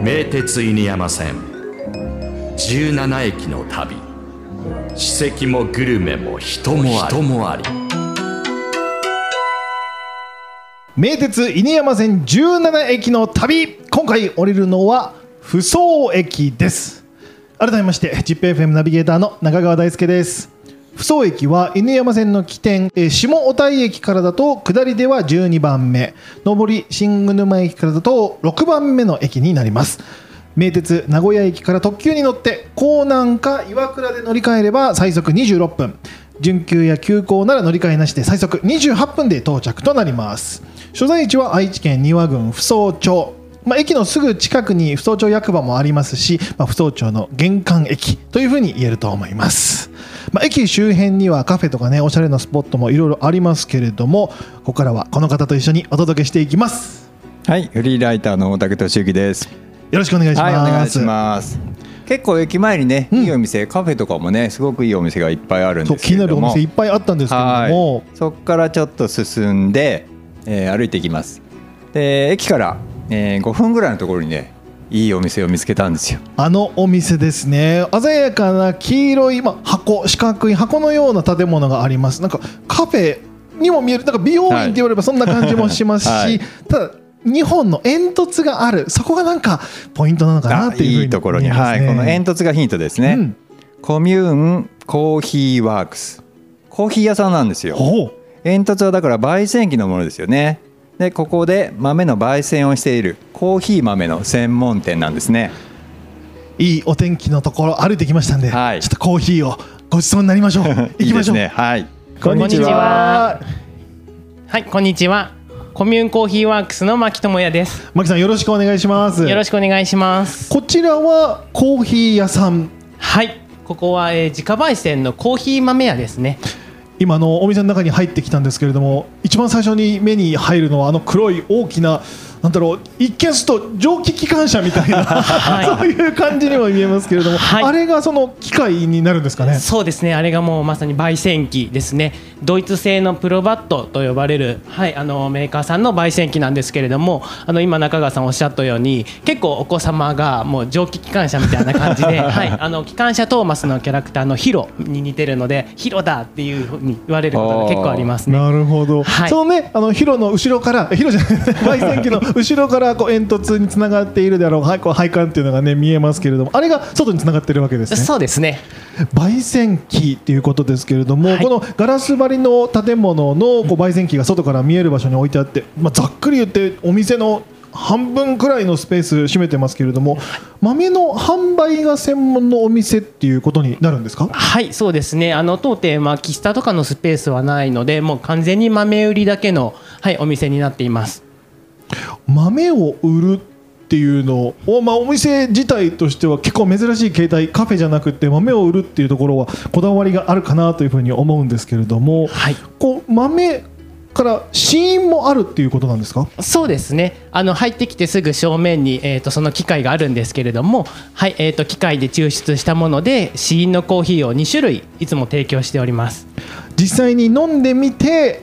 名鉄犬山線。17駅の旅。史跡もグルメも人もあり。人もあり。名鉄犬山線17駅の旅。今回降りるのは扶桑駅です。改めまして ZIPFM ナビゲーターの中川大輔です扶桑駅は犬山線の起点えー下小田駅からだと下りでは12番目。上り新沼駅からだと6番目の駅になります。名鉄名古屋駅から特急に乗って江南か岩倉で乗り換えれば最速26分。準急や急行なら乗り換えなしで最速28分で到着となります。所在地は愛知県丹羽郡扶桑町。まあ、駅のすぐ近くに扶桑町役場もありますし、まあ、扶桑町の玄関駅というふうに言えると思います、まあ、駅周辺にはカフェとかねおしゃれなスポットもいろいろありますけれどもここからはこの方と一緒にお届けしていきますはい、フリーライターの大竹俊之です。よろしくお願いします、はい、お願いします。結構駅前にね、うんいいお店、カフェとかもね、すごくいいお店がいっぱいあるんそう気になるお。店いっぱいあったんですけれども、はい、そこからちょっと進んで、えー歩いていきます。で、駅から、えー、5分ぐらいのところにね、いいお店を見つけたんですよ。あのお店ですね。鮮やかな黄色い、まあ、箱四角い箱のような建物があります。なんかカフェにも見えるなんか美容院って言われればそんな感じもしますし、はい。ただ2本の煙突がある。そこがなんかポイントなのかなあっていうふうにいいところに、はい、この煙突がヒントですね。うん。コミューンコーヒーワークス。コーヒー屋さんなんですよ。煙突はだから焙煎機のものですよねでここで豆の焙煎をしているコーヒー豆の専門店なんですね。いいお天気のところ歩いてきましたんで、はい。ちょっとコーヒーをごちそうになりましょう。行きましょう。はい。こんにちは。は。い、こんにちは。コミューンコーヒーワークスの牧智也です。牧さんよろしくお願いします。よろしくお願いします。こちらはコーヒー屋さん。はい、ここは、えー、自家焙煎のコーヒー豆屋ですね。今のお店の中に入ってきたんですけれども一番最初に目に入るのはあの黒い大きななんだろう一見すると蒸気機関車みたいな、はい そういう感じにも見えますけれども、はいあれがその機械になるんですかね？そうですね。あれがもうまさに焙煎機ですね。ドイツ製のプロバットと呼ばれるはいあのメーカーさんの焙煎機なんですけれども、あの今中川さんおっしゃったように結構お子様がもう蒸気機関車みたいな感じで、はいあの機関車トーマスのキャラクターのヒロに似てるのでヒロだっていうふうに言われることが結構ありますね。なるほど、はいそのねあのヒロの後ろからヒロじゃない 焙煎機の後ろからこう煙突につながっているであろうはいこう配管っていうのがね見えますけれどもあれが外につながってるわけですねそうですね。焙煎機っていうことですけれども、はいこのガラス張りの建物のこう焙煎機が外から見える場所に置いてあって、まあ、ざっくり言ってお店の半分くらいのスペース占めてますけれども豆の販売が専門のお店っていうことになるんですか？はい、そうですね。あの当店は喫茶とかのスペースはないので、もう完全に豆売りだけのはいお店になっています。豆を売るっていうのを、まあ、お店自体としては結構珍しい形態カフェじゃなくて豆を売るっていうところはこだわりがあるかなというふうに思うんですけれども、はい。こう豆から試飲もあるっていうことなんですか？そうですね。あの入ってきてすぐ正面にえっ、とその機械があるんですけれども、はいえっ、と機械で抽出したもので試飲のコーヒーを2種類いつも提供しております。実際に飲んでみて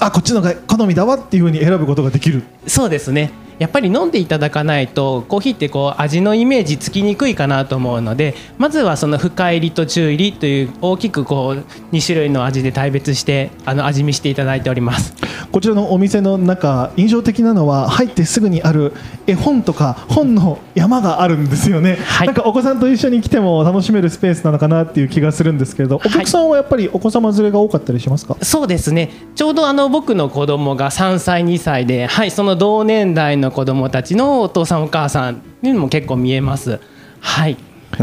あこっちのが好みだわっていうふうに選ぶことができるそうですね。やっぱり飲んでいただかないとコーヒーってこう味のイメージつきにくいかなと思うのでまずはその深入りと中入りという大きくこう2種類の味で大別してあの味見していただいております。こちらのお店の中印象的なのは入ってすぐにある絵本とか本の山があるんですよね、はい。なんかお子さんと一緒に来ても楽しめるスペースなのかなっていう気がするんですけれどお客さんはやっぱりお子様連れが多かったりしますか、そうですね。ちょうどあの僕の子供が3歳2歳で、はい、その同年代の子供たちのお父さんお母さんにも結構見えます。はい。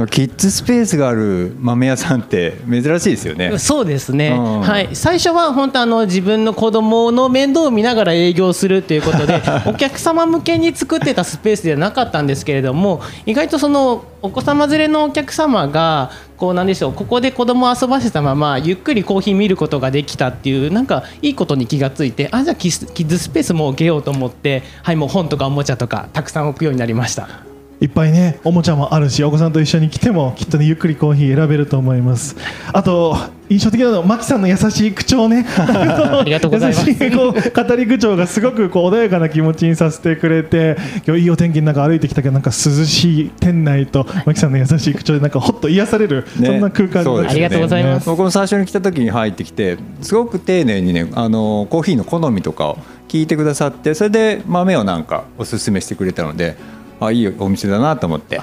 キッズスペースがある豆屋さんって珍しいですよね。そうですね、うん。はい、最初は本当あの自分の子供の面倒を見ながら営業するということで お客様向けに作ってたスペースではなかったんですけれども意外とそのお子様連れのお客様がこうなんでしょうここで子供を遊ばせたままゆっくりコーヒー見ることができたっていうなんかいいことに気がついてあじゃあキッズスペース設けようと思ってはいもう本とかおもちゃとかたくさん置くようになりました。いっぱいねおもちゃもあるしお子さんと一緒に来てもきっとねゆっくりコーヒー選べると思います。あと印象的なのはマキさんの優しい口調ね。ありがとうございます。優しいこう語り口調がすごくこう穏やかな気持ちにさせてくれて今日いいお天気の中歩いてきたけどなんか涼しい店内とマキさんの優しい口調でなんかほっと癒される、ね。そんな空間でね。ありがとうございます。僕も最初に来た時に入ってきてすごく丁寧にねあのコーヒーの好みとかを聞いてくださってそれで豆をなんかおすすめしてくれたのであいいお店だなと思って。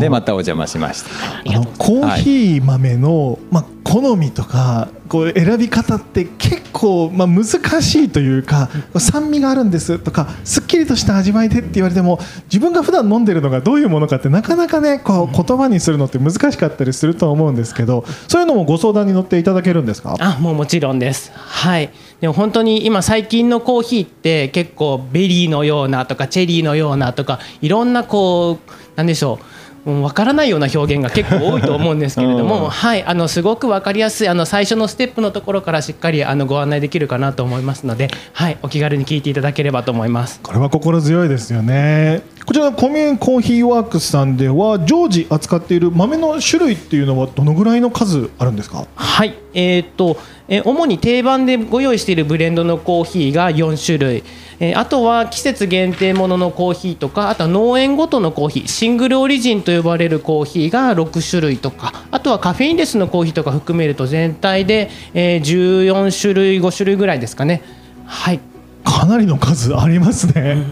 でまたお邪魔しました。あのコーヒー豆の、まあ、好みとかこう選び方って結構、まあ、難しいというか酸味があるんですとかすっきりとした味わいでって言われても自分が普段飲んでるのがどういうものかってなかなかねこう言葉にするのって難しかったりすると思うんですけどそういうのもご相談に乗っていただけるんですか？あもうもちろんです。はい。でも本当に今最近のコーヒーって結構ベリーのようなとかチェリーのようなとかいろんなこうなんでしょううんわからないような表現が結構多いと思うんですけれども、うん。はい、あのすごくわかりやすいあの最初のステップのところからしっかりあのご案内できるかなと思いますので、はい、お気軽に聞いていただければと思います。これは心強いですよね。こちらのコミューンコーヒーワークスさんでは常時扱っている豆の種類っていうのはどのぐらいの数あるんですか？はい、えーっと、えー主に定番でご用意しているブレンドのコーヒーが4種類、えーあとは季節限定もののコーヒーとか、あとは農園ごとのコーヒー、シングルオリジンと呼ばれるコーヒーが6種類とか、あとはカフェインレスのコーヒーとか含めると全体で、えー14種類、5種類ぐらいですかね。はいかなりの数ありますね。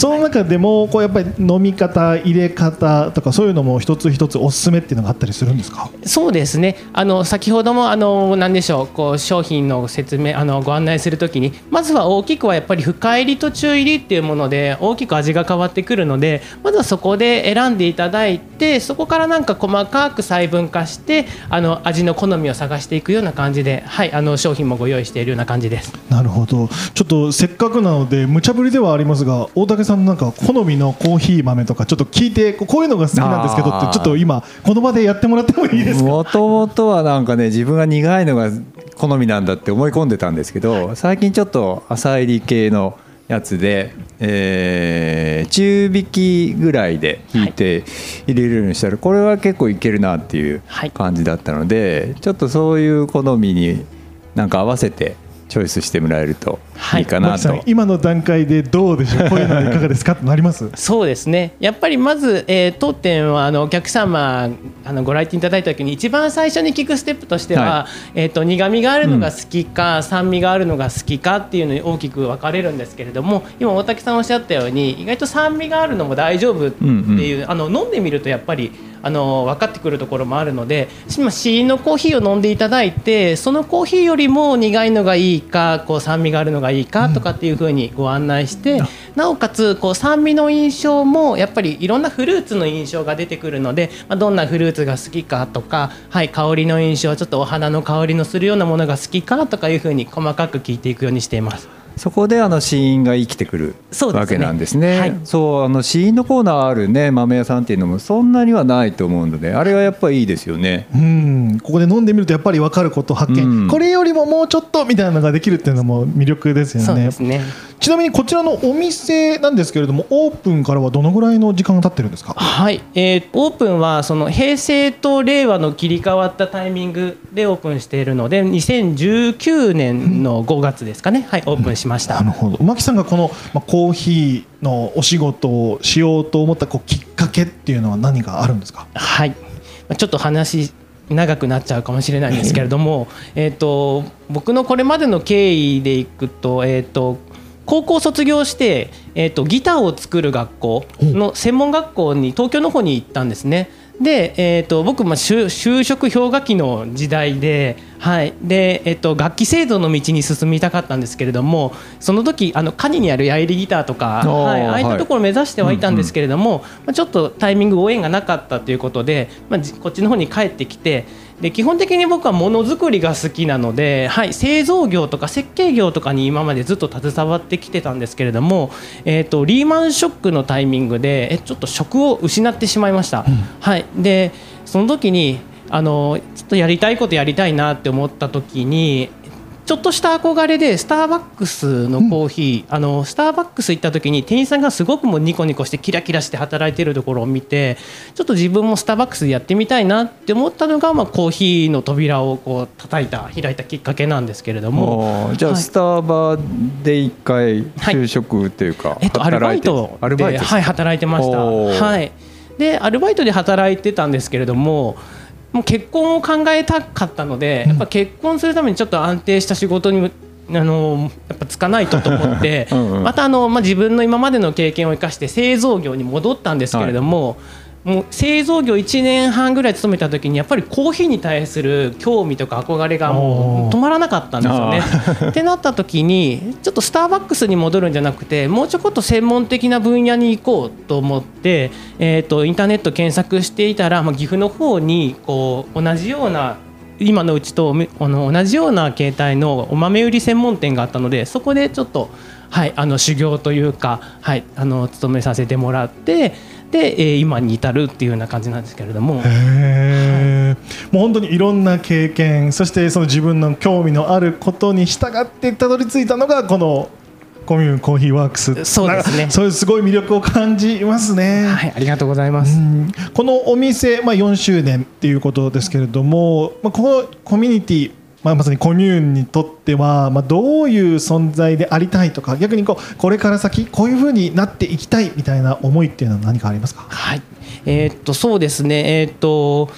その中でもこうやっぱり飲み方入れ方とかそういうのも一つ一つおすすめっていうのがあったりするんですか？そうですね。あの先ほどもあの何でしょうこう商品の説明あのご案内するときにまずは大きくはやっぱり深入りと中入りっていうもので大きく味が変わってくるのでまずはそこで選んでいただいてそこからなんか細かく細分化してあの味の好みを探していくような感じで、はい、あの商品もご用意しているような感じです。なるほど。ちょっとせっかくなので無茶ぶりではありますが大竹さんのなんか好みのコーヒー豆とかちょっと聞いてこういうのが好きなんですけどってちょっと今この場でやってもらってもいいですか？もともとはなんかね自分が苦いのが好みなんだって思い込んでたんですけど最近ちょっと浅入り系のやつで、えー中引きぐらいで引いて入れるようにしたらこれは結構いけるなっていうはい。感じだったのでちょっとそういう好みになんか合わせてチョイスしてもらえるとい。いかなと。マキさん。今の段階でどうでしょう？こういうのはいかがですか？ってなります？そうですね。やっぱりまず、えー当店はあのお客様あのご来店いただいた時に一番最初に聞くステップとしては、はえー、と苦味があるのが好きか、酸味があるのが好きかっていうのに大きく分かれるんですけれども今大竹さんおっしゃったように意外と酸味があるのも大丈夫っていう、あの飲んでみるとやっぱりあの分かってくるところもあるので今試飲のコーヒーを飲んでいただいてそのコーヒーよりも苦いのがいいかこう酸味があるのがいいかとかっていうふうにご案内して、なおかつこう酸味の印象もやっぱりいろんなフルーツの印象が出てくるので、まあ、どんなフルーツが好きかとか、はい、香りの印象ちょっとお花の香りのするようなものが好きかとかいうふうに細かく聞いていくようにしています。そこであの試飲が生きてくるわけなんですね。はい。そうあの試飲のコーナーあるね豆屋さんっていうのもそんなにはないと思うのであれはやっぱりいいですよね。うん。ここで飲んでみるとやっぱり分かること発見、うん。これよりももうちょっとみたいなのができるっていうのも魅力ですよね。そうですね。ちなみにこちらのお店なんですけれどもオープンからはどのぐらいの時間が経ってるんですか？はい、えーオープンはその平成と令和の切り替わったタイミングでオープンしているので2019年の5月ですかね、はい、オープンしました。なるほど。牧さんがこの、まあ、コーヒーのお仕事をしようと思ったこうきっかけっていうのは何かあるんですか？はい、まあちょっと話長くなっちゃうかもしれないんですけれども、えっと僕のこれまでの経緯でいくと、えっと高校卒業して、えっとギターを作る学校の専門学校に東京の方に行ったんですね。で、えっと僕まあ就就職氷河期の時代で、はい、で、えっと楽器製造の道に進みたかったんですけれども、その時あのカニにあるヤイリギターとか、はい、ああいったところを目指してはいたんですけれども、けまあ、ちょっとタイミングご縁がなかったということで、まあ、じこっちの方に帰ってきてで基本的に僕はものづくりが好きなので、はい、製造業とか設計業とかに今までずっと携わってきてたんですけれども、えー、とリーマンショックのタイミングでえちょっと職を失ってしまいました。はい、でその時にあのちょっとやりたいことやりたいなって思った時にちょっとした憧れでスターバックスのコーヒー、あのスターバックス行った時に店員さんがすごくもうニコニコしてキラキラして働いてるところを見てちょっと自分もスターバックスでやってみたいなって思ったのが、まあ、コーヒーの扉をこう叩いた開いたきっかけなんですけれども。じゃあはいスターバで一回就職というか、えっと、アルバイトアルバイトではい、働いてました。はい、でアルバイトで働いてたんですけれどももう結婚を考えたかったので、やっぱ結婚するためにちょっと安定した仕事にあのやっぱつかないとと思ってうんうん。またあの、まあ、自分の今までの経験を生かして製造業に戻ったんですけれども、もう製造業1年半ぐらい勤めた時にやっぱりコーヒーに対する興味とか憧れがもう止まらなかったんですよね。ってなった時にちょっとスターバックスに戻るんじゃなくてもうちょこっと専門的な分野に行こうと思って、えー、とインターネット検索していたら、まあ、岐阜の方にこう同じような今のうちとあの同じような形態のお豆売り専門店があったのでそこでちょっと、はい、あの修行というか、はい、あの勤めさせてもらってで、えー今に至るっていうような感じなんですけれども。へーもう本当にいろんな経験そしてその自分の興味のあることに従ってたどり着いたのがこのコミュコーヒーワークスそうですねそういうすごい魅力を感じますね。はい、ありがとうございます。うんこのお店、まあ、4周年っていうことですけれども、まあ、このコミュニティ、まあ、まさにコミューンにとっては、まあ、どういう存在でありたいとか逆にこうこれから先こういうふうになっていきたいみたいな思いっていうのは何かありますか？はい、えーっとそうですね、えーっと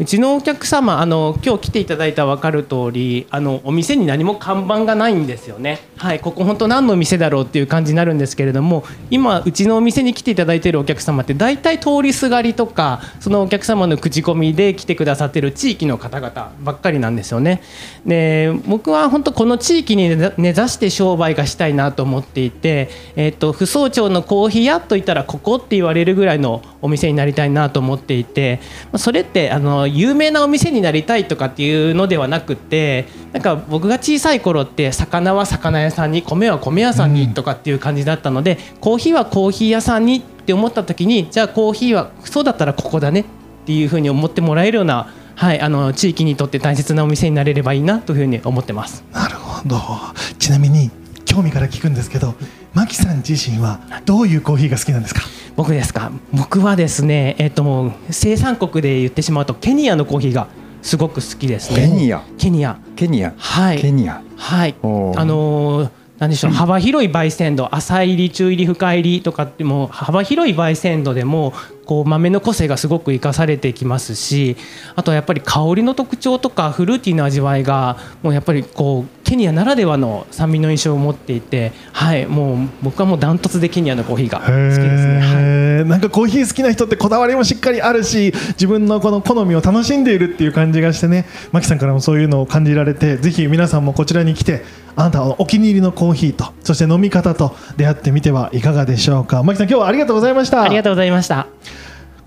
うちのお客様あの今日来ていただいた分かる通りあのお店に何も看板がないんですよね。はい、ここ本当何の店だろうっていう感じになるんですけれども今うちのお店に来ていただいているお客様って大体通りすがりとかそのお客様の口コミで来てくださってる地域の方々ばっかりなんですよね。で僕は本当この地域に根ざして商売がしたいなと思っていて、えー、と不総町のコーヒー屋といったらここって言われるぐらいのお店になりたいなと思っていてそれってあの有名なお店になりたいとかっていうのではなくてなんか僕が小さい頃って魚は魚屋さんに米は米屋さんにとかっていう感じだったので、コーヒーはコーヒー屋さんにって思った時にじゃあコーヒーはそうだったらここだねっていうふうに思ってもらえるような、はい、あの地域にとって大切なお店になれればいいなというふうに思ってます。なるほど。ちなみに興味から聞くんですけどマキさん自身はどういうコーヒーが好きなんですか？僕ですか？僕はですね、えっともう生産国で言ってしまうとケニアのコーヒーがすごく好きですね。ケニア。ケニア。ケニア、はい。ケニア。はい。あのーなんでしょう。幅広い焙煎度浅入り中入り深入りとかっても幅広い焙煎度でもこう豆の個性がすごく生かされてきますしあとはやっぱり香りの特徴とかフルーティーな味わいがもうやっぱりこうケニアならではの酸味の印象を持っていてはいもう僕はもうダントツでケニアのコーヒーが好きですね。はい。なんかコーヒー好きな人ってこだわりもしっかりあるし自分のこの好みを楽しんでいるっていう感じがしてね。マキさんからもそういうのを感じられてぜひ皆さんもこちらに来てあなたのお気に入りのコーヒーとそして飲み方と出会ってみてはいかがでしょうか。マキさん今日はありがとうございました。ありがとうございました。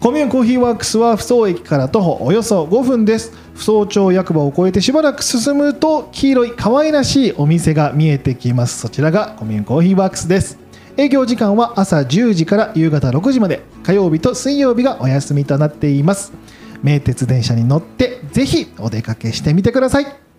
コミューンコーヒーワークスは不総駅から徒歩およそ5分です。不総町役場を越えてしばらく進むと黄色い可愛らしいお店が見えてきます。そちらがコミューンコーヒーワークスです。営業時間は朝10時から夕方6時まで。火曜日と水曜日がお休みとなっています。名鉄電車に乗ってぜひお出かけしてみてください。